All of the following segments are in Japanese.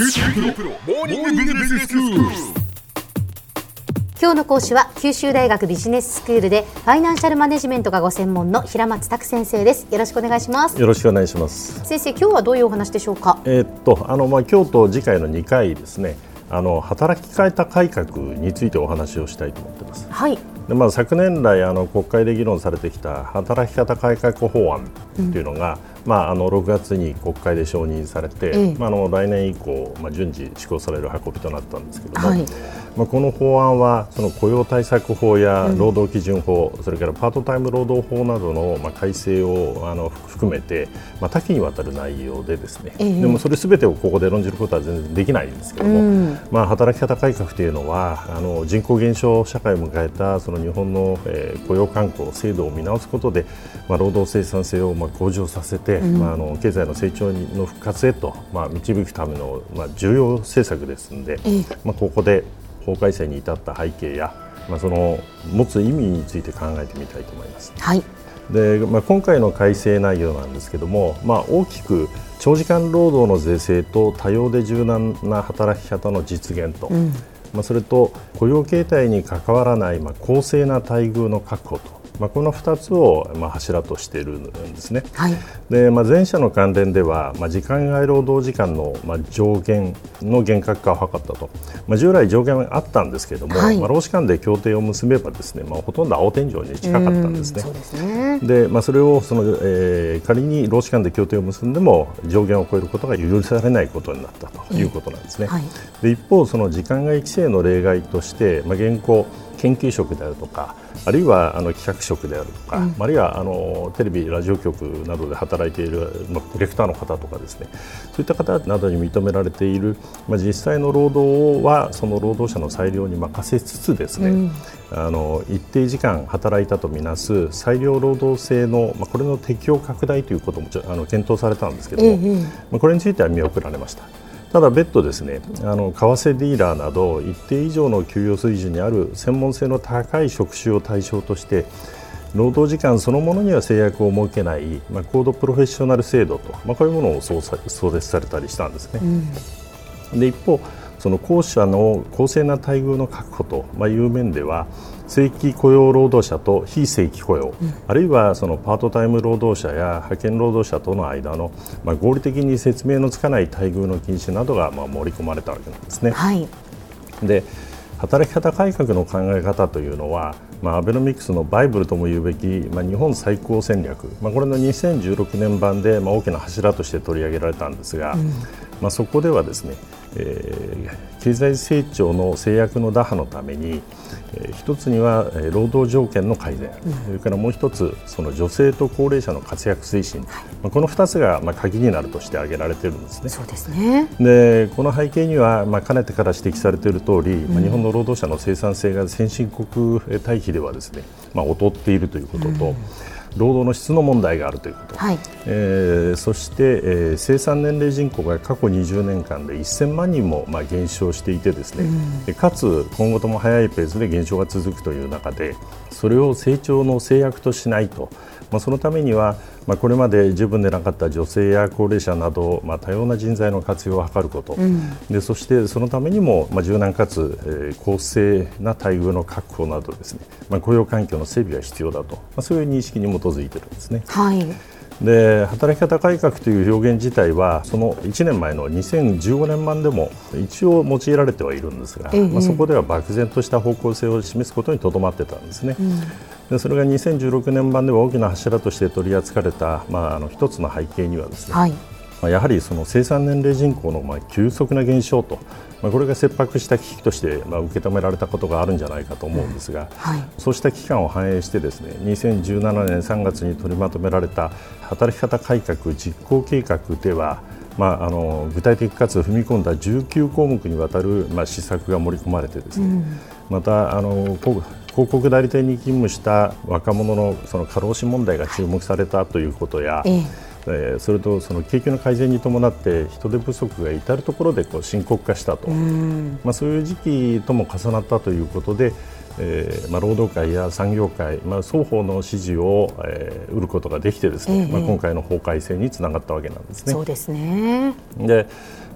今日の講師は九州大学ビジネススクールでファイナンシャルマネジメントがご専門の平松卓先生ですよろしくお願いしますよろしくお願いします。先生今日はどういうお話でしょうか？えーっとあのまあ今日と次回の2回ですね。あの働き方改革についてお話をしたいと思ってます。はいでまあ昨年来あの国会で議論されてきた働き方改革法案というのが、まああの6月に国会で承認されて、ええ。まああの来年以降まあ順次施行される運びとなったんですけども、はい。まあこの法案はその雇用対策法や労働基準法、それからパートタイム労働法などのまあ改正をあの含めて、まあ多岐にわたる内容でですね、ええ。でもそれすべてをここで論じることは全然できないんですけども、うん。まあ、働き方改革というのはあの人口減少社会を迎えたその日本の、えー雇用慣行制度を見直すことで、まあ、労働生産性をまあ向上させて、まあ、あの経済の成長の復活へと、まあ、導くための、まあ、重要政策ですので、ええ。まあ、ここで法改正に至った背景や、まあ、その持つ意味について考えてみたいと思います。はい。でまあ、今回の改正内容なんですけども、まあ、大きく長時間労働の是正と多様で柔軟な働き方の実現と、まあ、それと雇用形態に関わらない、まあ、公正な待遇の確保と、まあ、この2つを、まあ、柱としているんですね。はいでまあ、前者の関連では、まあ、時間外労働時間の、まあ、上限の厳格化を図ったと、まあ、従来上限はあったんですけれども、はいまあ、労使間で協定を結べばですね、まあ、ほとんど青天井に近かったんですね。そうですねでまあ、それをその、えー仮に労使間で協定を結んでも上限を超えることが許されないことになったということなんですね。はいで一方、その時間外規制の例外として、まあ、現行研究職であるとかあるいはあの企画職であるとか、あるいはあのテレビ、ラジオ局などで働いている、まあ、ディレクターの方とかですねそういった方などに認められている、まあ、実際の労働はその労働者の裁量に任せつつですね、あの一定時間働いたとみなす裁量労働制の、まあ、これの適用拡大ということもあの検討されたんですけども、ええ。まあ、これについては見送られました。ただ別途ですねあの為替ディーラーなど一定以上の給与水準にある専門性の高い職種を対象として労働時間そのものには制約を設けない、まあ、高度プロフェッショナル制度と、まあ、こういうものを創設されたりしたんですね。で一方その後者の公正な待遇の確保と、まあ、いう面では正規雇用労働者と非正規雇用、あるいはそのパートタイム労働者や派遣労働者との間の、まあ、合理的に説明のつかない待遇の禁止などがまあ盛り込まれたわけなんですね。はい。で働き方改革の考え方というのは、まあ、アベノミクスのバイブルとも言うべき、まあ、日本最高戦略、まあ、これの2016年版で、まあ、大きな柱として取り上げられたんですが、まあ、そこではですね、えー経済成長の制約の打破のために、えー一つにはえー労働条件の改善、それからもう一つその女性と高齢者の活躍推進、まあ、この2つがまあ鍵になるとして挙げられているんですね。そうですね。でこの背景には、まあ、かねてから指摘されている通り、まあ、日本の労働者の生産性が先進国対比ではですね、まあ、劣っているということと、労働の質の問題があるということ、はい。えーそして、えー生産年齢人口が過去20年間で1000万人も、まあ、減少していてですね、でかつ今後とも早いペースで減少が続くという中でそれを成長の制約としないと、まあ、そのためには、まあ、これまで十分でなかった女性や高齢者など、まあ、多様な人材の活用を図ること、でそしてそのためにも、まあ、柔軟かつ、えー公正な待遇の確保などですね、まあ、雇用環境の整備が必要だと、まあ、そういう認識に基づいてるんですね。はいで働き方改革という表現自体はその1年前の2015年版でも一応用いられてはいるんですが、ええまあ、そこでは漠然とした方向性を示すことにとどまってたんですね。でそれが2016年版では大きな柱として取り扱われた、まあ、あの一つの背景にはですね、はいまあ、やはりその生産年齢人口のまあ急速な減少と、まあ、これが切迫した危機としてまあ受け止められたことがあるんじゃないかと思うんですが、はい。そうした期間を反映してですね2017年3月に取りまとめられた働き方改革実行計画では、まあ、あの具体的かつ踏み込んだ19項目にわたる、まあ、施策が盛り込まれてですね、またあのこ広告代理店に勤務した若者のその過労死問題が注目されたということや、えええーそれとその景気の改善に伴って人手不足が至る所でこう深刻化したと、まあ、そういう時期とも重なったということで、えーまあ、労働界や産業界、まあ、双方の支持を、えー、得ることができてですね、ええまあ、今回の法改正につながったわけなんですね。そうですね。で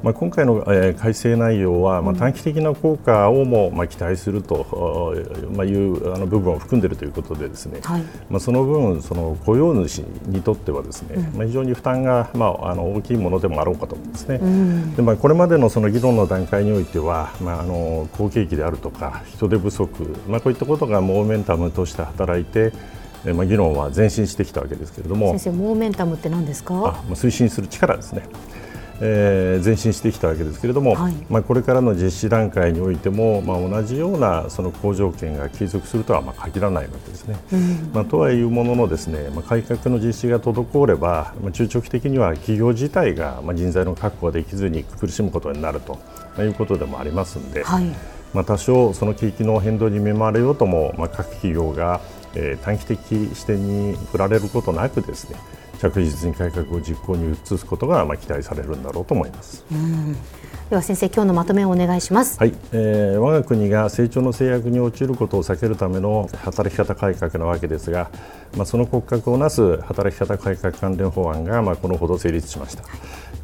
まあ、今回の、えー、改正内容は、まあ、短期的な効果をも、まあ、期待すると、まあ、いうあの部分を含んでいるということでですね、はい、まあ、その分その雇用主にとってはですね、うん、まあ、非常に負担が、まあ、あの大きいものでもあろうかと思うんですね、うん、でまあ、これまでのその議論の段階においては、まあ、あの好景気であるとか人手不足、まあ、こういったことがモーメンタムとして働いてまあ、議論は前進してきたわけですけれども。先生モーメンタムって何ですか？あ推進する力ですねえー、前進してきたわけですけれども、はい、まあ、これからの実施段階においても、まあ、同じようなその好条件が継続するとはまあ限らないわけですね。うん、まあ、とはいうもののですね、まあ、改革の実施が滞れば、まあ、中長期的には企業自体がまあ人材の確保ができずに苦しむことになるということでもありますので、はい、まあ、多少その景気の変動に見舞われようとも、まあ、各企業が、えー、短期的視点に振られることなくですね着実に改革を実行に移すことがまあ期待されるんだろうと思います。では先生今日のまとめをお願いします。はい、えー、我が国が成長の制約に陥ることを避けるための働き方改革なわけですが、まあその骨格をなす働き方改革関連法案がまあこのほど成立しました。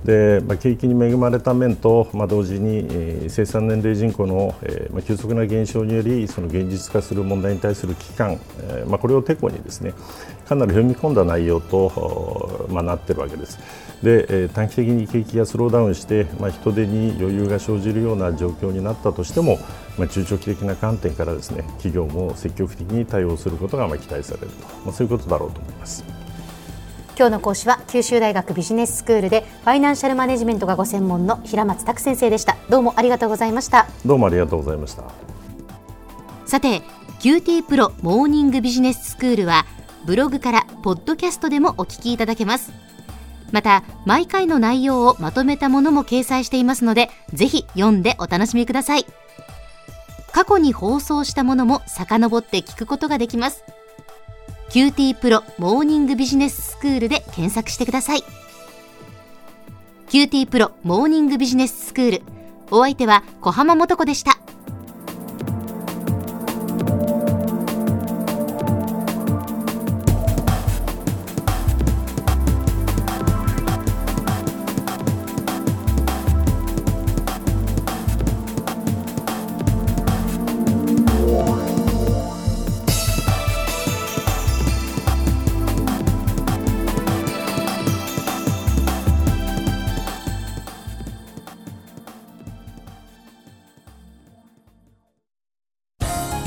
で、まあ、景気に恵まれた面と、まあ、同時に、えー、生産年齢人口の、えーまあ、急速な減少によりその現実化する問題に対する危機感、えーまあ、これをてこにですねかなり踏み込んだ内容と、まあ、なっているわけです。で、えー、短期的に景気がスローダウンして、まあ、人手に余裕が生じるような状況になったとしても、まあ、中長期的な観点からですね企業も積極的に対応することがまあ期待されると、まあ、そういうことだろうと思います。今日の講師は九州大学ビジネススクールでファイナンシャルマネジメントがご専門の平松卓先生でした。どうもありがとうございました。どうもありがとうございました。さて QT プロモーニングビジネススクールはブログからポッドキャストでもお聞きいただけます。また毎回の内容をまとめたものも掲載していますのでぜひ読んでお楽しみください。過去に放送したものも遡って聞くことができます QT プロモーニングビジネススクールで検索してください。QT プロモーニングビジネススクール。お相手は小浜もとこでした。